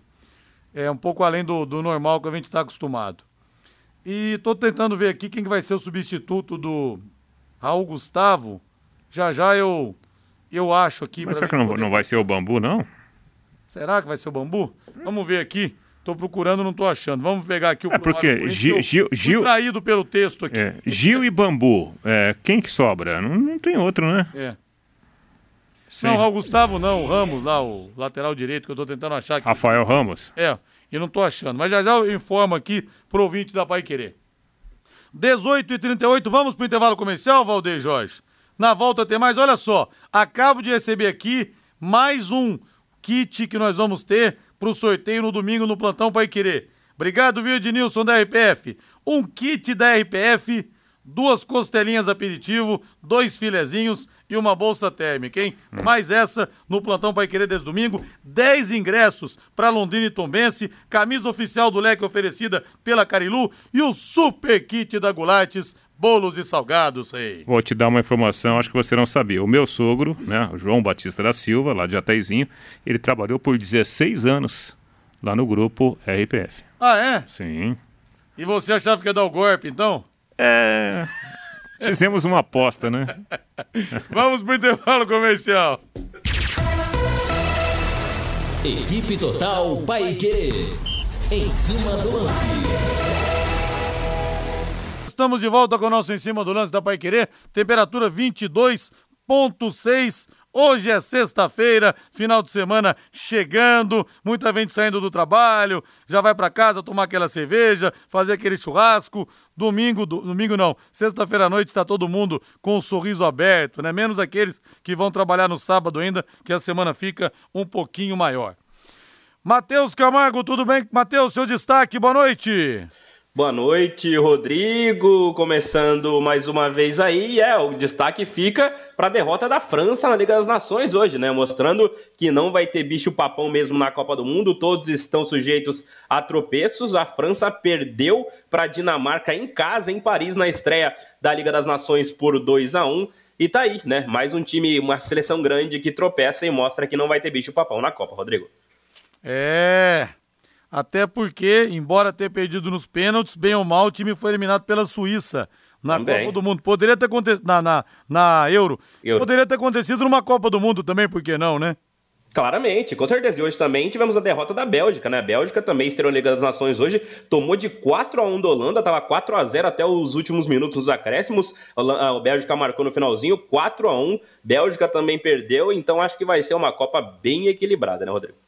É um pouco além do, do normal que a gente está acostumado. E tô tentando ver aqui quem vai ser o substituto do Raul Gustavo. Já já eu eu acho aqui. Mas será que não, poder... não vai ser o Bambu, não? Será que vai ser o Bambu? Vamos ver aqui. Tô procurando, não tô achando. Vamos pegar aqui o É porque Gil, Gil, Gil traído pelo texto aqui. É, Gil e Bambu. É, quem que sobra? Não, não tem outro, né? É. Sim. Não, Raul Gustavo não, o Ramos lá, o lateral direito que eu tô tentando achar aqui. Rafael Ramos. É e não estou achando. Mas já já eu informo aqui pro ouvinte da Pai Querer. 18 e 38 vamos pro intervalo comercial, Valdeir Jorge? Na volta tem mais, olha só, acabo de receber aqui mais um kit que nós vamos ter pro sorteio no domingo no Plantão Pai Querer. Obrigado, viu, Ednilson da RPF. Um kit da RPF duas costelinhas aperitivo, dois filezinhos e uma bolsa térmica, hein? Hum. Mais essa no plantão Pai Querer desde domingo, 10 ingressos para Londrina e Tombense, camisa oficial do leque oferecida pela Carilu e o super kit da Gulates, bolos e salgados, rei. Vou te dar uma informação, acho que você não sabia. O meu sogro, né, o João Batista da Silva, lá de Ateizinho, ele trabalhou por 16 anos lá no grupo RPF. Ah, é? Sim. E você achava que ia dar o golpe, então? É. Fizemos uma aposta, né? Vamos pro intervalo comercial. Equipe Total Paique. Em cima do lance. Estamos de volta com o nosso Em Cima do Lance da Pai Querer. Temperatura 22,6 Hoje é sexta-feira, final de semana chegando, muita gente saindo do trabalho, já vai para casa tomar aquela cerveja, fazer aquele churrasco. Domingo, do, domingo não, sexta-feira à noite está todo mundo com o um sorriso aberto, né? Menos aqueles que vão trabalhar no sábado ainda, que a semana fica um pouquinho maior. Matheus Camargo, tudo bem? Matheus, seu destaque, boa noite. Boa noite, Rodrigo. Começando mais uma vez aí, é, o destaque fica para a derrota da França na Liga das Nações hoje, né? Mostrando que não vai ter bicho papão mesmo na Copa do Mundo, todos estão sujeitos a tropeços. A França perdeu para a Dinamarca em casa, em Paris, na estreia da Liga das Nações por 2 a 1 e tá aí, né? Mais um time, uma seleção grande que tropeça e mostra que não vai ter bicho papão na Copa, Rodrigo. É, Até porque, embora ter perdido nos pênaltis, bem ou mal, o time foi eliminado pela Suíça na Também. Copa do Mundo. Poderia ter acontecido na, na, na Euro. Euro. Poderia ter acontecido numa Copa do Mundo também, por que não, né? Claramente, com certeza. E hoje também tivemos a derrota da Bélgica, né? A Bélgica também estreou na Liga das Nações hoje, tomou de 4 a 1 da Holanda, tava 4 a 0 até os últimos minutos dos acréscimos. A Bélgica marcou no finalzinho 4 a 1. Bélgica também perdeu, então acho que vai ser uma Copa bem equilibrada, né, Rodrigo?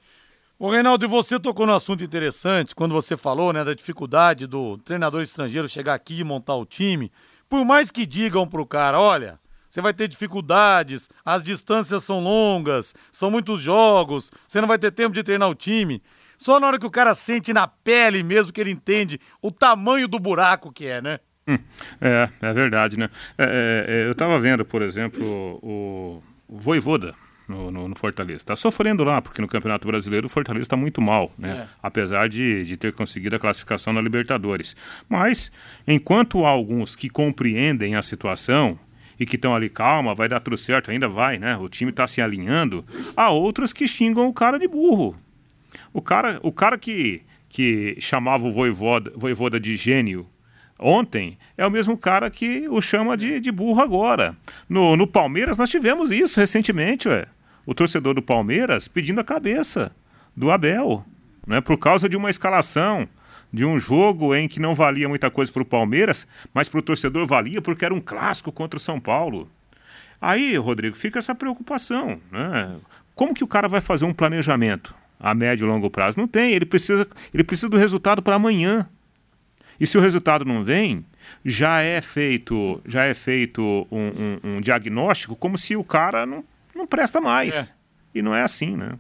Ô, Reinaldo, você tocou num assunto interessante quando você falou, né, da dificuldade do treinador estrangeiro chegar aqui e montar o time. Por mais que digam pro cara, olha, você vai ter dificuldades, as distâncias são longas, são muitos jogos, você não vai ter tempo de treinar o time. Só na hora que o cara sente na pele mesmo que ele entende o tamanho do buraco que é, né? Hum, é, é verdade, né? É, é, é, eu estava vendo, por exemplo, o, o Voivoda no, no- no Fortaleza. Está sofrendo lá, porque no Campeonato Brasileiro o Fortaleza está muito mal, né? É. Apesar de, de ter conseguido a classificação na Libertadores. Mas, enquanto há alguns que compreendem a situação e que estão ali, calma, vai dar tudo certo, ainda vai, né? O time está se alinhando, há outros que xingam o cara de burro. O cara, o cara que, que chamava o Voivoda, Voivoda de gênio ontem é o mesmo cara que o chama de, de burro agora. No, no Palmeiras nós tivemos isso recentemente, ué. O torcedor do Palmeiras pedindo a cabeça do Abel, né, por causa de uma escalação, de um jogo em que não valia muita coisa para o Palmeiras, mas para o torcedor valia porque era um clássico contra o São Paulo. Aí, Rodrigo, fica essa preocupação. Né? Como que o cara vai fazer um planejamento a médio e longo prazo? Não tem, ele precisa, ele precisa do resultado para amanhã. E se o resultado não vem, já é feito, já é feito um, um- um diagnóstico como se o cara não, não presta mais. É. E não é assim, né?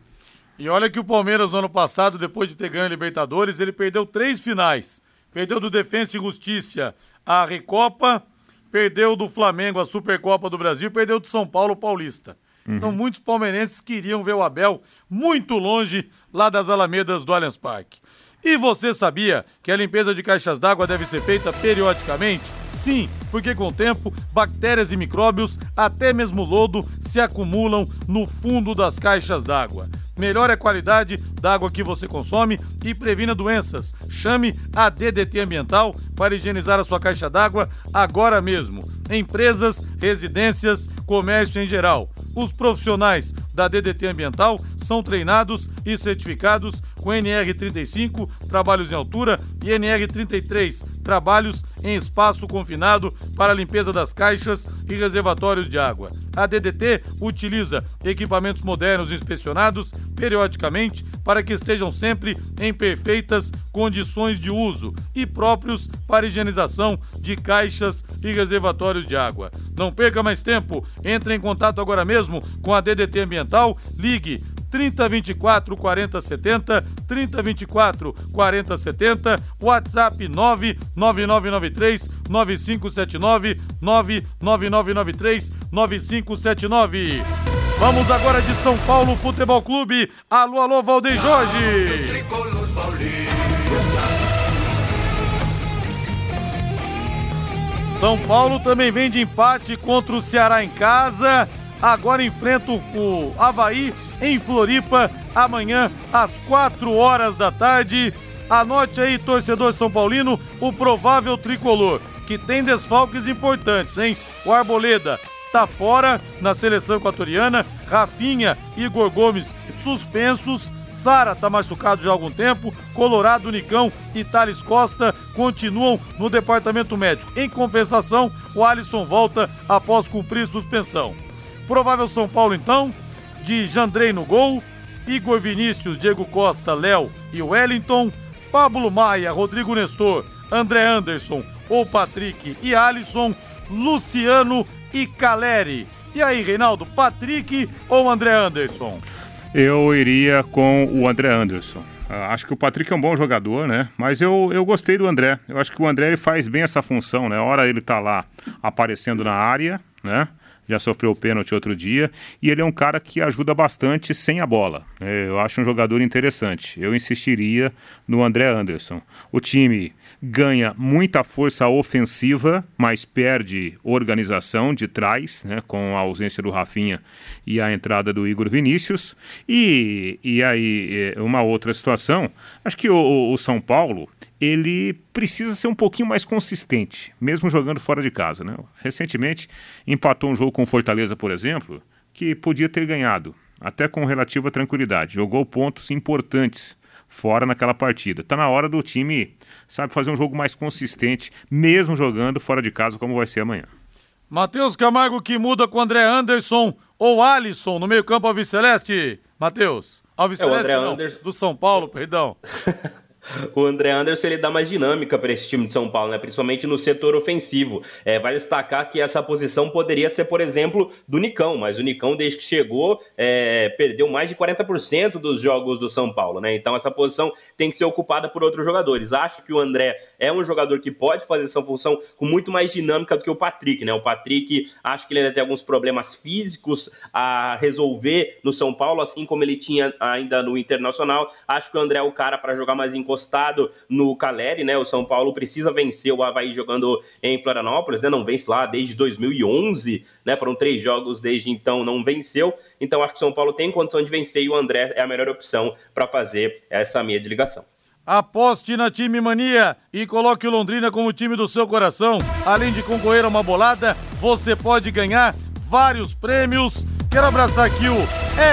E olha que o Palmeiras no ano passado, depois de ter ganho a Libertadores, ele perdeu três finais. Perdeu do Defensa e Justiça a Recopa, perdeu do Flamengo a Supercopa do Brasil, perdeu do São Paulo o Paulista. Então muitos palmeirenses queriam ver o Abel muito longe lá das Alamedas do Allianz Parque. E você sabia que a limpeza de caixas d'água deve ser feita periodicamente? Sim, porque com o tempo, bactérias e micróbios, até mesmo lodo, se acumulam no fundo das caixas d'água. Melhore a qualidade da água que você consome e previna doenças. Chame a DDT Ambiental para higienizar a sua caixa d'água agora mesmo. Empresas, residências, comércio em geral. Os profissionais da DDT Ambiental são treinados e certificados com NR35, trabalhos em altura, e NR33, trabalhos em espaço confinado para limpeza das caixas e reservatórios de água. A DDT utiliza equipamentos modernos inspecionados periodicamente para que estejam sempre em perfeitas condições de uso e próprios para higienização de caixas e reservatórios de água. Não perca mais tempo, entre em contato agora mesmo com a DDT Ambiental, ligue 3024 4070, 3024 4070, WhatsApp 99993 9579, 99993 9579. Vamos agora de São Paulo Futebol Clube. Alô, alô, Valdeir Jorge. São Paulo também vem de empate contra o Ceará em casa. Agora enfrenta o Havaí em Floripa amanhã às 4 horas da tarde. Anote aí, torcedor São Paulino, o provável tricolor, que tem desfalques importantes, hein? O Arboleda tá fora na seleção equatoriana, Rafinha e Igor Gomes suspensos. Sara tá machucado já há algum tempo. Colorado, Nicão e Thales Costa continuam no departamento médico. Em compensação, o Alisson volta após cumprir suspensão. Provável São Paulo, então, de Jandrei no gol, Igor Vinícius, Diego Costa, Léo e Wellington, Pablo Maia, Rodrigo Nestor, André Anderson, ou Patrick e Alisson, Luciano e Caleri. E aí, Reinaldo, Patrick ou André Anderson? Eu iria com o André Anderson. Ah, acho que o Patrick é um bom jogador, né? Mas eu, eu gostei do André. Eu acho que o André ele faz bem essa função, né? A hora ele tá lá aparecendo na área, né? Já sofreu pênalti outro dia. E ele é um cara que ajuda bastante sem a bola. É, Eu acho um jogador interessante. Eu insistiria no André Anderson. O time ganha muita força ofensiva, mas perde organização de trás, né, com a ausência do Rafinha e a entrada do Igor Vinícius. E, e aí, é, uma outra situação, acho que o, o São Paulo ele precisa ser um pouquinho mais consistente, mesmo jogando fora de casa. Né? Recentemente empatou um jogo com Fortaleza, por exemplo, que podia ter ganhado, até com relativa tranquilidade. Jogou pontos importantes fora naquela partida. Está na hora do time, sabe, fazer um jogo mais consistente, mesmo jogando fora de casa, como vai ser amanhã. Matheus Camargo que muda com André Anderson ou Alisson no meio-campo Alves Celeste. Matheus. Alves é, Celeste, não, Anderson... do São Paulo, perdão. o André Anderson ele dá mais dinâmica para esse time de São Paulo, né? principalmente no setor ofensivo. É, vai destacar que essa posição poderia ser, por exemplo, do Nicão, mas o Nicão, desde que chegou, é, perdeu mais de 40% dos jogos do São Paulo. Né? Então essa posição tem que ser ocupada por outros jogadores. Acho que o André é um jogador que pode fazer essa função com muito mais dinâmica do que o Patrick. Né? O Patrick, acho que ele ainda tem alguns problemas físicos a resolver no São Paulo, assim como ele tinha ainda no Internacional. Acho que o André é o cara para jogar mais encostado encostado no Caleri, né? O São Paulo precisa vencer o Havaí jogando em Florianópolis, né? Não vence lá desde 2011, né? Foram três jogos desde então, não venceu. Então acho que o São Paulo tem condição de vencer e o André é a melhor opção para fazer essa meia de ligação. Aposte na Time Mania e coloque o Londrina como time do seu coração. Além de concorrer a uma bolada, você pode ganhar vários prêmios. Quero abraçar aqui o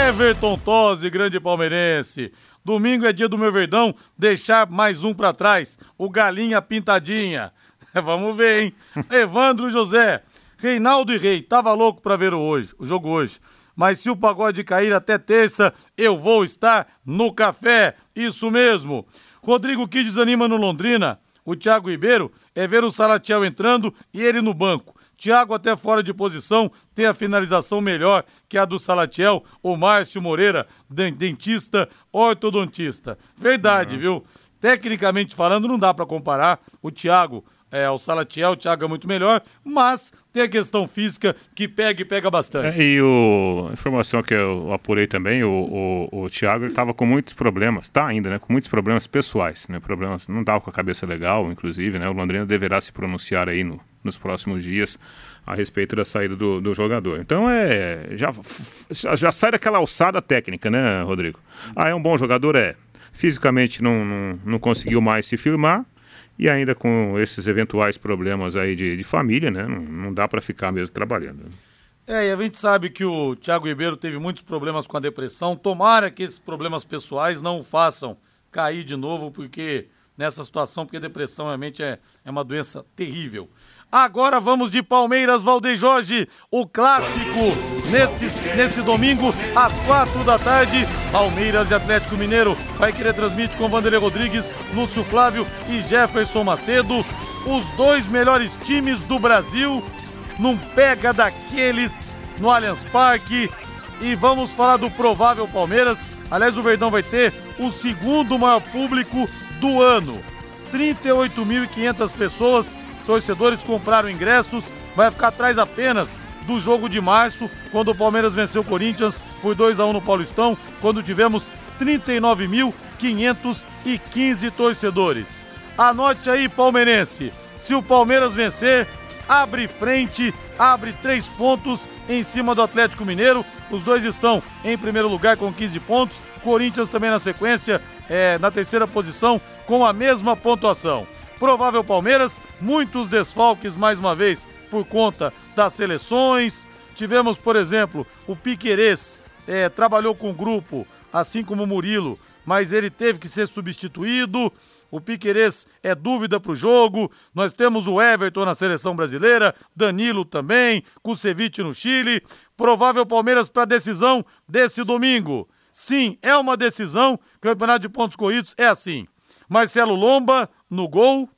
Everton Tosi, grande palmeirense. Domingo é dia do meu verdão, deixar mais um para trás, o Galinha Pintadinha. Vamos ver, hein? Evandro José, Reinaldo e Rei, tava louco para ver o hoje, o jogo hoje. Mas se o pagode cair até terça, eu vou estar no café. Isso mesmo. Rodrigo que desanima no Londrina. O Thiago Ribeiro é ver o Salatiel entrando e ele no banco. Thiago até fora de posição, tem a finalização melhor que a do Salatiel, o Márcio Moreira, dentista, ortodontista. Verdade, uhum. viu? Tecnicamente falando, não dá para comparar o Thiago é, o Salatiel, o Thiago é muito melhor, mas tem a questão física que pega e pega bastante. É, e a informação que eu apurei também, o, o, o Thiago estava com muitos problemas, está ainda, né, com muitos problemas pessoais, né, problemas, não estava com a cabeça legal, inclusive, né, o Londrina deverá se pronunciar aí no, nos próximos dias a respeito da saída do, do jogador. Então é já, já sai daquela alçada técnica, né, Rodrigo? Ah, é um bom jogador, é. Fisicamente não, não, não conseguiu mais se firmar, e ainda com esses eventuais problemas aí de, de família, né? Não, não dá para ficar mesmo trabalhando. É, e a gente sabe que o Thiago Ribeiro teve muitos problemas com a depressão. Tomara que esses problemas pessoais não o façam cair de novo, porque nessa situação, porque a depressão realmente é, é uma doença terrível. Agora vamos de Palmeiras, Valdeir Jorge, o clássico nesse, nesse domingo, às quatro da tarde. Palmeiras e Atlético Mineiro. Vai querer transmitir com Vanderlei Rodrigues, Lúcio Flávio e Jefferson Macedo. Os dois melhores times do Brasil. Num pega daqueles no Allianz Parque. E vamos falar do provável Palmeiras. Aliás, o Verdão vai ter o segundo maior público do ano. 38.500 pessoas torcedores compraram ingressos, vai ficar atrás apenas do jogo de março, quando o Palmeiras venceu o Corinthians por 2 a 1 no Paulistão, quando tivemos 39.515 torcedores. Anote aí, palmeirense, se o Palmeiras vencer, abre frente, abre três pontos em cima do Atlético Mineiro. Os dois estão em primeiro lugar com 15 pontos. Corinthians também na sequência, é, na terceira posição, com a mesma pontuação provável Palmeiras, muitos desfalques mais uma vez por conta das seleções. Tivemos, por exemplo, o Piquerez, é, trabalhou com o grupo, assim como o Murilo, mas ele teve que ser substituído. O Piquerez é dúvida para o jogo. Nós temos o Everton na seleção brasileira, Danilo também, Kusevich no Chile. Provável Palmeiras para decisão desse domingo. Sim, é uma decisão. Campeonato de pontos corridos é assim. Marcelo Lomba no gol.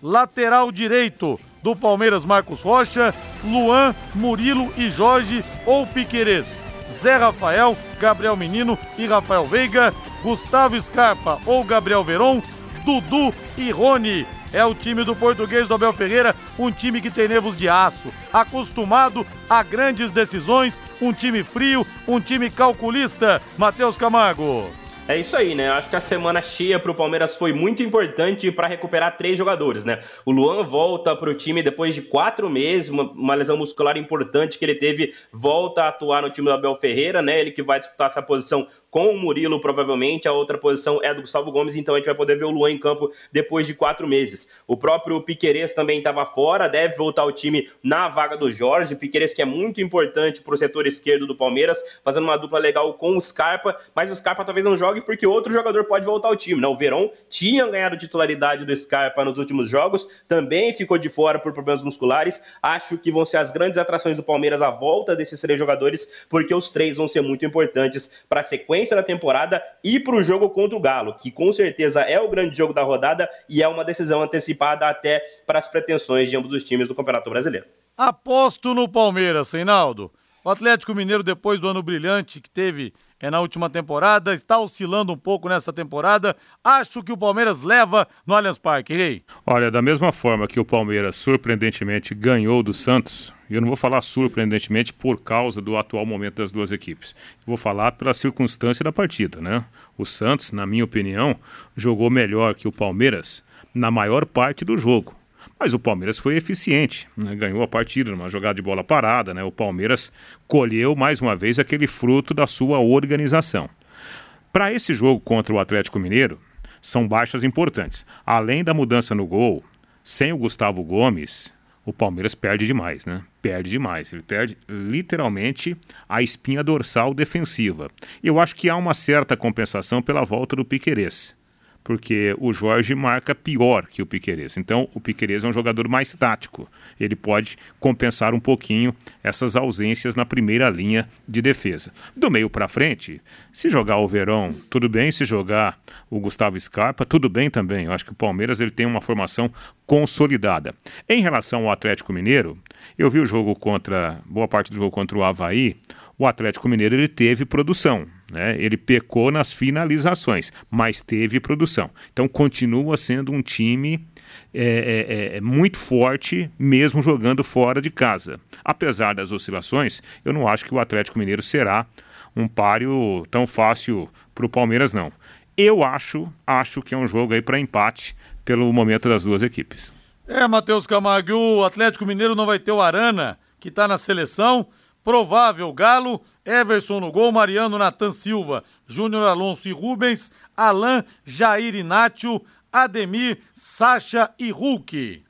Lateral direito do Palmeiras, Marcos Rocha. Luan, Murilo e Jorge ou Piquerez. Zé Rafael, Gabriel Menino e Rafael Veiga. Gustavo Scarpa ou Gabriel Veron. Dudu e Rony. É o time do português do Abel Ferreira, um time que tem nervos de aço, acostumado a grandes decisões, um time frio, um time calculista. Matheus Camargo. É isso aí, né? Acho que a semana cheia para o Palmeiras foi muito importante para recuperar três jogadores, né? O Luan volta para o time depois de quatro meses, uma, uma, lesão muscular importante que ele teve, volta a atuar no time do Abel Ferreira, né? Ele que vai disputar essa posição com o Murilo, provavelmente. A outra posição é do Gustavo Gomes, então a gente vai poder ver o Luan em campo depois de quatro meses. O próprio Piquerez também estava fora, deve voltar ao time na vaga do Jorge. Piquerez que é muito importante para o setor esquerdo do Palmeiras, fazendo uma dupla legal com o Scarpa, mas o Scarpa talvez não jogue porque outro jogador pode voltar ao time. Né? O Verón tinha ganhado titularidade do Scarpa nos últimos jogos, também ficou de fora por problemas musculares. Acho que vão ser as grandes atrações do Palmeiras a volta desses três jogadores, porque os três vão ser muito importantes para a sequência sequência da temporada e para o jogo contra o Galo, que com certeza é o grande jogo da rodada e é uma decisão antecipada até para as pretensões de ambos os times do Campeonato Brasileiro. Aposto no Palmeiras, Reinaldo. O Atlético Mineiro, depois do ano brilhante que teve é na última temporada, está oscilando um pouco nessa temporada. Acho que o Palmeiras leva no Allianz Parque, rei. Olha, da mesma forma que o Palmeiras surpreendentemente ganhou do Santos, eu não vou falar surpreendentemente por causa do atual momento das duas equipes. vou falar pela circunstância da partida, né? O Santos, na minha opinião, jogou melhor que o Palmeiras na maior parte do jogo. Mas o Palmeiras foi eficiente, né? ganhou a partida numa jogada de bola parada. Né? O Palmeiras colheu mais uma vez aquele fruto da sua organização. Para esse jogo contra o Atlético Mineiro, são baixas importantes. Além da mudança no gol, sem o Gustavo Gomes, o Palmeiras perde demais, né? Perde demais. Ele perde literalmente a espinha dorsal defensiva. Eu acho que há uma certa compensação pela volta do Piquerez porque o Jorge marca pior que o Piquerez. Então, o Piquerez é um jogador mais tático. Ele pode compensar um pouquinho essas ausências na primeira linha de defesa. Do meio para frente, se jogar o Verão, tudo bem. Se jogar o Gustavo Scarpa, tudo bem também. Eu acho que o Palmeiras ele tem uma formação consolidada. Em relação ao Atlético Mineiro, eu vi o jogo contra, boa parte do jogo contra o Havaí, o Atlético Mineiro ele teve produção. Né? Ele pecou nas finalizações, mas teve produção. Então continua sendo um time é, é, é, muito forte, mesmo jogando fora de casa. Apesar das oscilações, eu não acho que o Atlético Mineiro será um páreo tão fácil para o Palmeiras, não. Eu acho, acho que é um jogo aí para empate pelo momento das duas equipes. É, Matheus Camargo, o Atlético Mineiro não vai ter o Arana, que está na seleção. Provável Galo, Everson no gol, Mariano, Natan Silva, Júnior Alonso e Rubens, Alain, Jair Inácio, Ademir, Sacha e Hulk.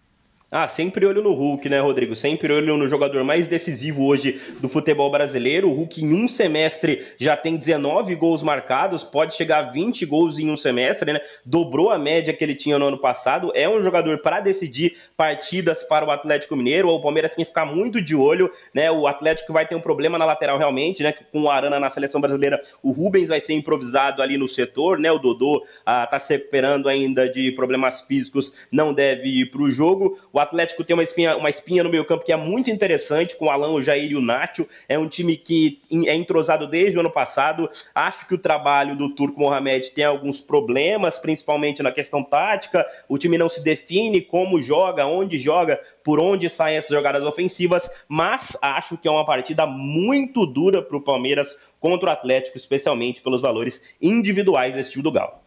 Ah, sempre olho no Hulk, né, Rodrigo? Sempre olho no jogador mais decisivo hoje do futebol brasileiro. O Hulk, em um semestre, já tem 19 gols marcados, pode chegar a 20 gols em um semestre, né? Dobrou a média que ele tinha no ano passado. É um jogador para decidir partidas para o Atlético Mineiro. O Palmeiras tem que ficar muito de olho, né? O Atlético vai ter um problema na lateral, realmente, né? Com o Arana na seleção brasileira, o Rubens vai ser improvisado ali no setor, né? O Dodô ah, tá se recuperando ainda de problemas físicos, não deve ir para o jogo. O Atlético tem uma espinha, uma espinha no meio campo que é muito interessante, com o Alan, o Jair e o Nacho. É um time que é entrosado desde o ano passado. Acho que o trabalho do Turco Mohamed tem alguns problemas, principalmente na questão tática. O time não se define como joga, onde joga, por onde saem essas jogadas ofensivas, mas acho que é uma partida muito dura para o Palmeiras contra o Atlético, especialmente pelos valores individuais desse time do Galo.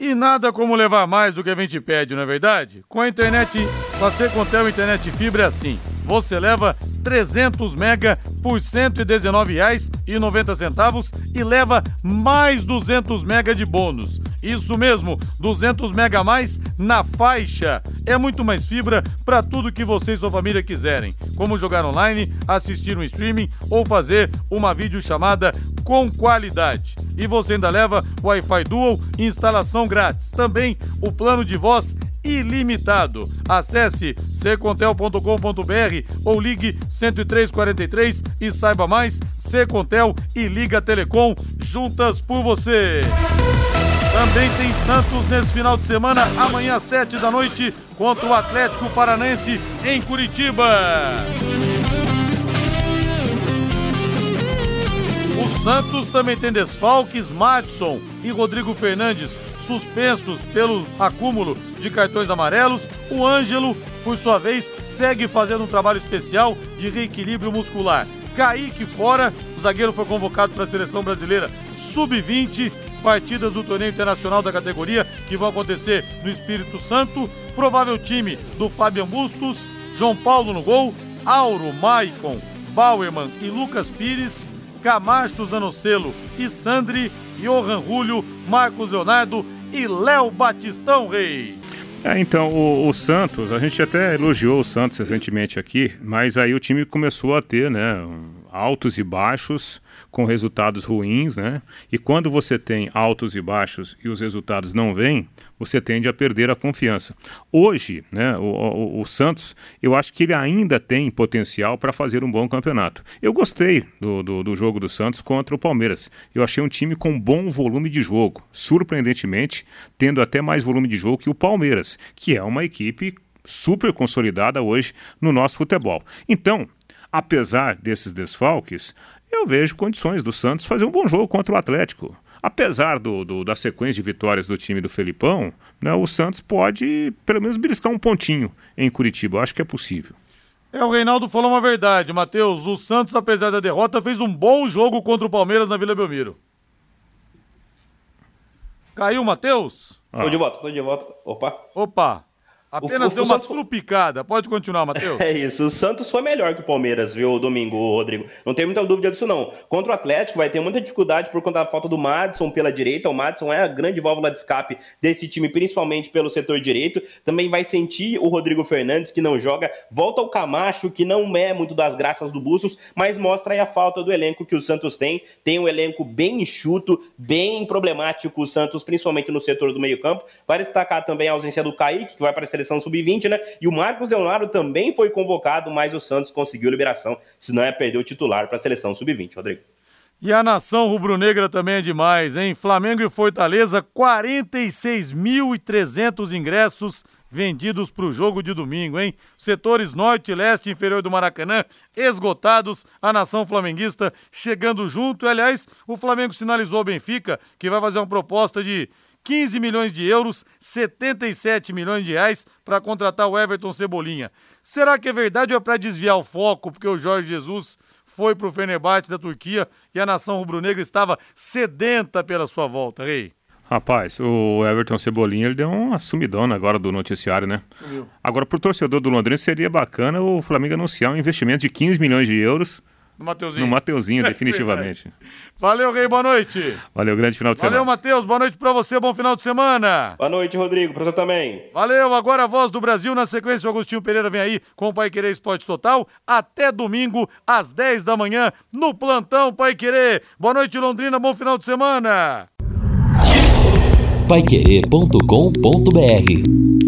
E nada como levar mais do que a gente pede, não é verdade? Com a internet, com a Secontel Internet Fibra é assim. Você leva 300 mega por R$ 119,90 e leva mais 200 mega de bônus. Isso mesmo, 200 mega a mais na faixa. É muito mais fibra para tudo que você e sua família quiserem, como jogar online, assistir um streaming ou fazer uma videochamada com qualidade. E você ainda leva Wi-Fi Dual e instalação grátis. Também o plano de voz ilimitado. Acesse ccontel.com.br ou ligue 10343 e saiba mais. Secontel e Liga Telecom juntas por você. Também tem Santos nesse final de semana, amanhã às 7 da noite, contra o Atlético Paranense em Curitiba. O Santos também tem desfalques, Madison e Rodrigo Fernandes suspensos pelo acúmulo de cartões amarelos. O Ângelo, por sua vez, segue fazendo um trabalho especial de reequilíbrio muscular. Kaique fora, o zagueiro foi convocado para a seleção brasileira sub-20 partidas do torneio internacional da categoria que vão acontecer no Espírito Santo. Provável time do Fabian Bustos, João Paulo no gol, Auro, Maicon, Bauerman e Lucas Pires, Camacho Zanocelo e Sandri, Johan Julio, Marcos Leonardo e Léo Batistão Rei. É, então, o, o, Santos, a gente até elogiou o Santos recentemente aqui, mas aí o time começou a ter, né, altos e baixos com resultados ruins, né? E quando você tem altos e baixos e os resultados não vêm, você tende a perder a confiança. Hoje, né, o, o, o Santos, eu acho que ele ainda tem potencial para fazer um bom campeonato. Eu gostei do, do, do, jogo do Santos contra o Palmeiras. Eu achei um time com bom volume de jogo, surpreendentemente, tendo até mais volume de jogo que o Palmeiras, que é uma equipe super consolidada hoje no nosso futebol. Então, apesar desses desfalques, eu vejo condições do Santos fazer um bom jogo contra o Atlético. Apesar do, do, da sequência de vitórias do time do Felipão, né, o Santos pode pelo menos beliscar um pontinho em Curitiba. Eu acho que é possível. É, o Reinaldo falou uma verdade, Matheus. O Santos, apesar da derrota, fez um bom jogo contra o Palmeiras na Vila Belmiro. Caiu, Matheus? Ah. Tô de volta, tô de volta. Opa. Opa. Apenas o, deu uma Santos... trupicada. Pode continuar, Matheus. É isso. O Santos foi melhor que o Palmeiras, viu, domingo, Rodrigo. Não tem muita dúvida disso, não. Contra o Atlético vai ter muita dificuldade por conta da falta do Madison pela direita. O Madison é a grande válvula de escape desse time, principalmente pelo setor direito. Também vai sentir o Rodrigo Fernandes, que não joga. Volta o Camacho, que não é muito das graças do Bustos, mas mostra aí a falta do elenco que o Santos tem. Tem um elenco bem enxuto, bem problemático o Santos, principalmente no setor do meio campo. Vai destacar também a ausência do Kaique, que vai para a seleção sub-20, né? E o Marcos Leonardo também foi convocado, mas o Santos conseguiu liberação, senão ia perder o titular para a seleção sub-20, Rodrigo. E a nação rubro-negra também é demais, hein? Flamengo e Fortaleza, 46.300 ingressos vendidos para o jogo de domingo, hein? Setores norte e leste inferior do Maracanã esgotados, a nação flamenguista chegando junto. E, aliás, o Flamengo sinalizou ao Benfica que vai fazer uma proposta de 15 milhões de euros, 77 milhões de reais para contratar o Everton Cebolinha. Será que é verdade ou é para desviar o foco, porque o Jorge Jesus foi para o Fenerbahçe da Turquia e a nação rubro-negra estava sedenta pela sua volta, Rei? Rapaz, o Everton Cebolinha ele deu uma sumidona agora do noticiário, né? Sumiu. Agora, para o torcedor do Londrina, seria bacana o Flamengo anunciar um investimento de 15 milhões de euros no Mateuzinho. No Mateuzinho, definitivamente. Valeu, Rei, boa noite. Valeu, grande final de semana. Valeu, Matheus, boa noite pra você, bom final de semana. Boa noite, Rodrigo, pra você também. Valeu, agora a voz do Brasil, na sequência o Agostinho Pereira vem aí com o Pai Querer Esporte Total, até domingo, às 10 da manhã, no Plantão Pai Querer. Boa noite, Londrina, bom final de semana. Paiquerê.com.br